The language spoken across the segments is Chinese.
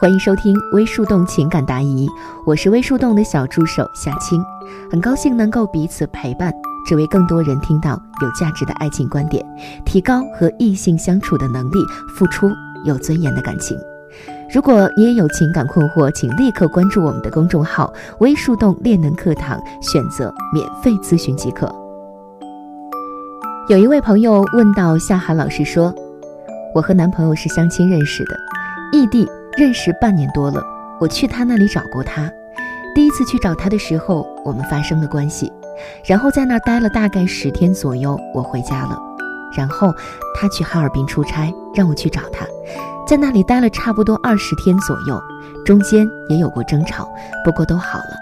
欢迎收听微树洞情感答疑，我是微树洞的小助手夏青，很高兴能够彼此陪伴，只为更多人听到有价值的爱情观点，提高和异性相处的能力，付出有尊严的感情。如果你也有情感困惑，请立刻关注我们的公众号“微树洞恋能课堂”，选择免费咨询即可。有一位朋友问到夏涵老师说：“我和男朋友是相亲认识的，异地。”认识半年多了，我去他那里找过他。第一次去找他的时候，我们发生了关系，然后在那儿待了大概十天左右，我回家了。然后他去哈尔滨出差，让我去找他，在那里待了差不多二十天左右，中间也有过争吵，不过都好了。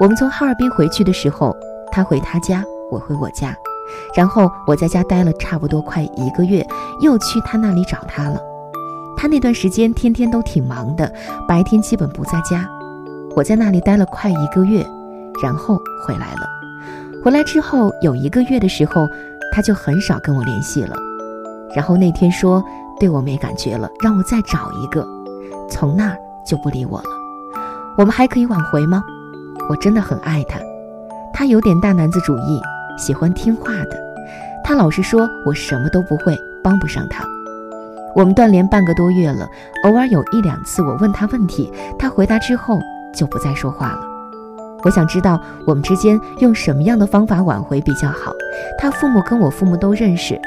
我们从哈尔滨回去的时候，他回他家，我回我家，然后我在家待了差不多快一个月，又去他那里找他了。他那段时间天天都挺忙的，白天基本不在家。我在那里待了快一个月，然后回来了。回来之后有一个月的时候，他就很少跟我联系了。然后那天说对我没感觉了，让我再找一个。从那儿就不理我了。我们还可以挽回吗？我真的很爱他。他有点大男子主义，喜欢听话的。他老是说我什么都不会，帮不上他。我们断联半个多月了，偶尔有一两次我问他问题，他回答之后就不再说话了。我想知道我们之间用什么样的方法挽回比较好。他父母跟我父母都认识，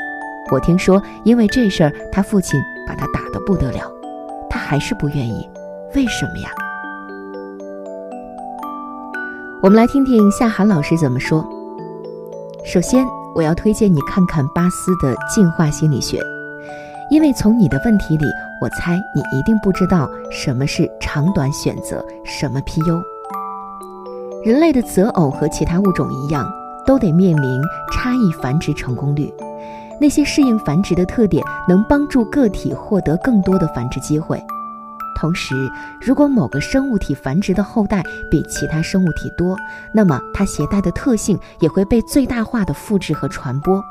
我听说因为这事儿他父亲把他打得不得了，他还是不愿意，为什么呀？我们来听听夏涵老师怎么说。首先，我要推荐你看看巴斯的《进化心理学》。因为从你的问题里，我猜你一定不知道什么是长短选择，什么 PU。人类的择偶和其他物种一样，都得面临差异繁殖成功率。那些适应繁殖的特点，能帮助个体获得更多的繁殖机会。同时，如果某个生物体繁殖的后代比其他生物体多，那么它携带的特性也会被最大化的复制和传播。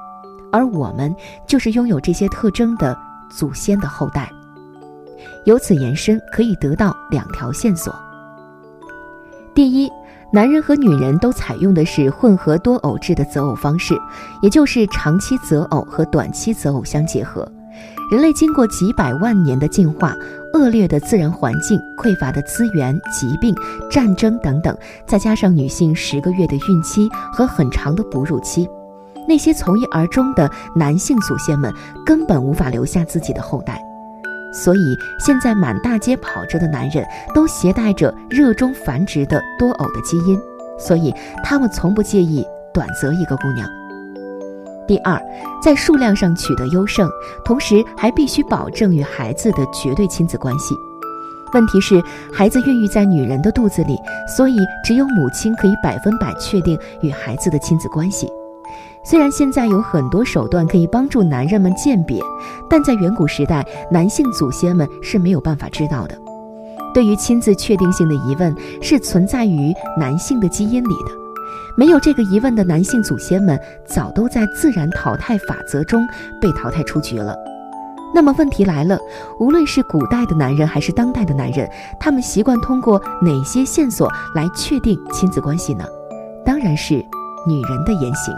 而我们就是拥有这些特征的。祖先的后代，由此延伸可以得到两条线索。第一，男人和女人都采用的是混合多偶制的择偶方式，也就是长期择偶和短期择偶相结合。人类经过几百万年的进化，恶劣的自然环境、匮乏的资源、疾病、战争等等，再加上女性十个月的孕期和很长的哺乳期。那些从一而终的男性祖先们根本无法留下自己的后代，所以现在满大街跑着的男人都携带着热衷繁殖的多偶的基因，所以他们从不介意短择一个姑娘。第二，在数量上取得优胜，同时还必须保证与孩子的绝对亲子关系。问题是，孩子孕育在女人的肚子里，所以只有母亲可以百分百确定与孩子的亲子关系。虽然现在有很多手段可以帮助男人们鉴别，但在远古时代，男性祖先们是没有办法知道的。对于亲自确定性的疑问，是存在于男性的基因里的。没有这个疑问的男性祖先们，早都在自然淘汰法则中被淘汰出局了。那么问题来了，无论是古代的男人还是当代的男人，他们习惯通过哪些线索来确定亲子关系呢？当然是女人的言行。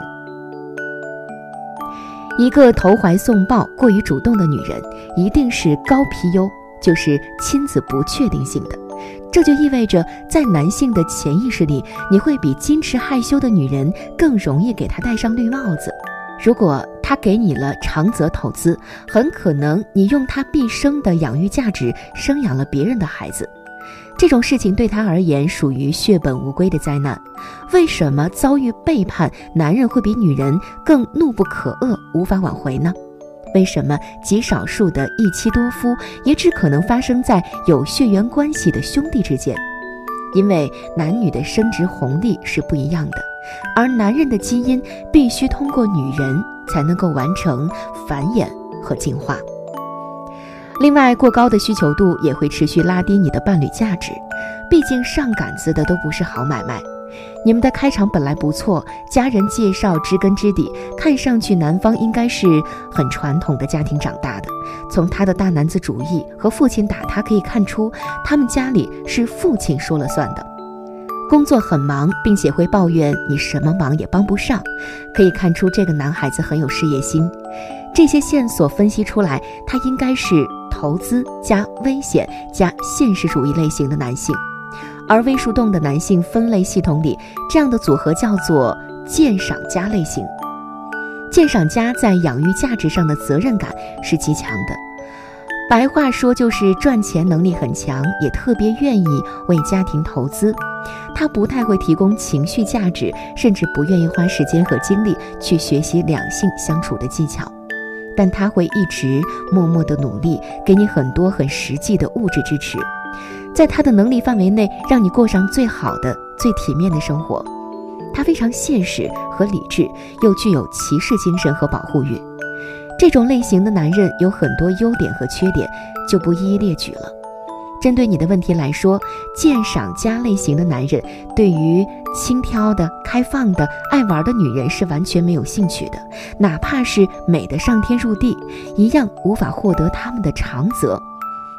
一个投怀送抱、过于主动的女人，一定是高 PU，就是亲子不确定性的。这就意味着在男性的潜意识里，你会比矜持害羞的女人更容易给他戴上绿帽子。如果他给你了长则投资，很可能你用他毕生的养育价值生养了别人的孩子。这种事情对他而言属于血本无归的灾难。为什么遭遇背叛，男人会比女人更怒不可遏，无法挽回呢？为什么极少数的一妻多夫也只可能发生在有血缘关系的兄弟之间？因为男女的生殖红利是不一样的，而男人的基因必须通过女人才能够完成繁衍和进化。另外，过高的需求度也会持续拉低你的伴侣价值，毕竟上杆子的都不是好买卖。你们的开场本来不错，家人介绍知根知底，看上去男方应该是很传统的家庭长大的。从他的大男子主义和父亲打他可以看出，他们家里是父亲说了算的。工作很忙，并且会抱怨你什么忙也帮不上，可以看出这个男孩子很有事业心。这些线索分析出来，他应该是。投资加危险加现实主义类型的男性，而微树洞的男性分类系统里，这样的组合叫做鉴赏家类型。鉴赏家在养育价值上的责任感是极强的，白话说就是赚钱能力很强，也特别愿意为家庭投资。他不太会提供情绪价值，甚至不愿意花时间和精力去学习两性相处的技巧。但他会一直默默的努力，给你很多很实际的物质支持，在他的能力范围内，让你过上最好的、最体面的生活。他非常现实和理智，又具有骑士精神和保护欲。这种类型的男人有很多优点和缺点，就不一一列举了。针对你的问题来说，鉴赏家类型的男人对于轻佻的、开放的、爱玩的女人是完全没有兴趣的，哪怕是美的上天入地，一样无法获得他们的长择。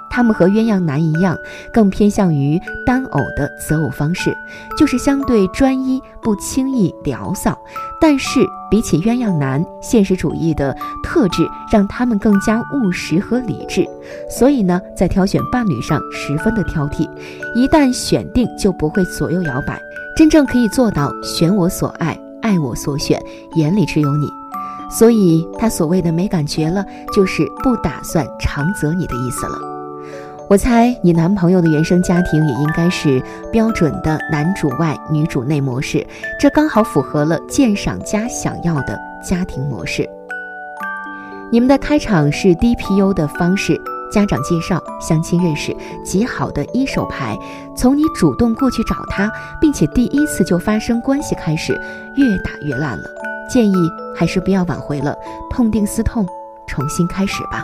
他们和鸳鸯男一样，更偏向于单偶的择偶方式，就是相对专一，不轻易聊骚。但是比起鸳鸯男，现实主义的特质让他们更加务实和理智，所以呢，在挑选伴侣上十分的挑剔。一旦选定，就不会左右摇摆，真正可以做到选我所爱，爱我所选，眼里只有你。所以他所谓的没感觉了，就是不打算长择你的意思了。我猜你男朋友的原生家庭也应该是标准的男主外女主内模式，这刚好符合了鉴赏家想要的家庭模式。你们的开场是 DPU 的方式，家长介绍、相亲认识，极好的一手牌。从你主动过去找他，并且第一次就发生关系开始，越打越烂了。建议还是不要挽回了，痛定思痛，重新开始吧。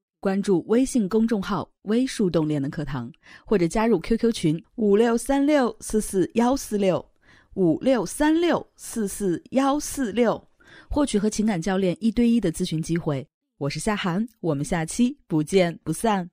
关注微信公众号“微树洞练的课堂”，或者加入 QQ 群五六三六四四幺四六五六三六四四幺四六，获取和情感教练一对一的咨询机会。我是夏涵，我们下期不见不散。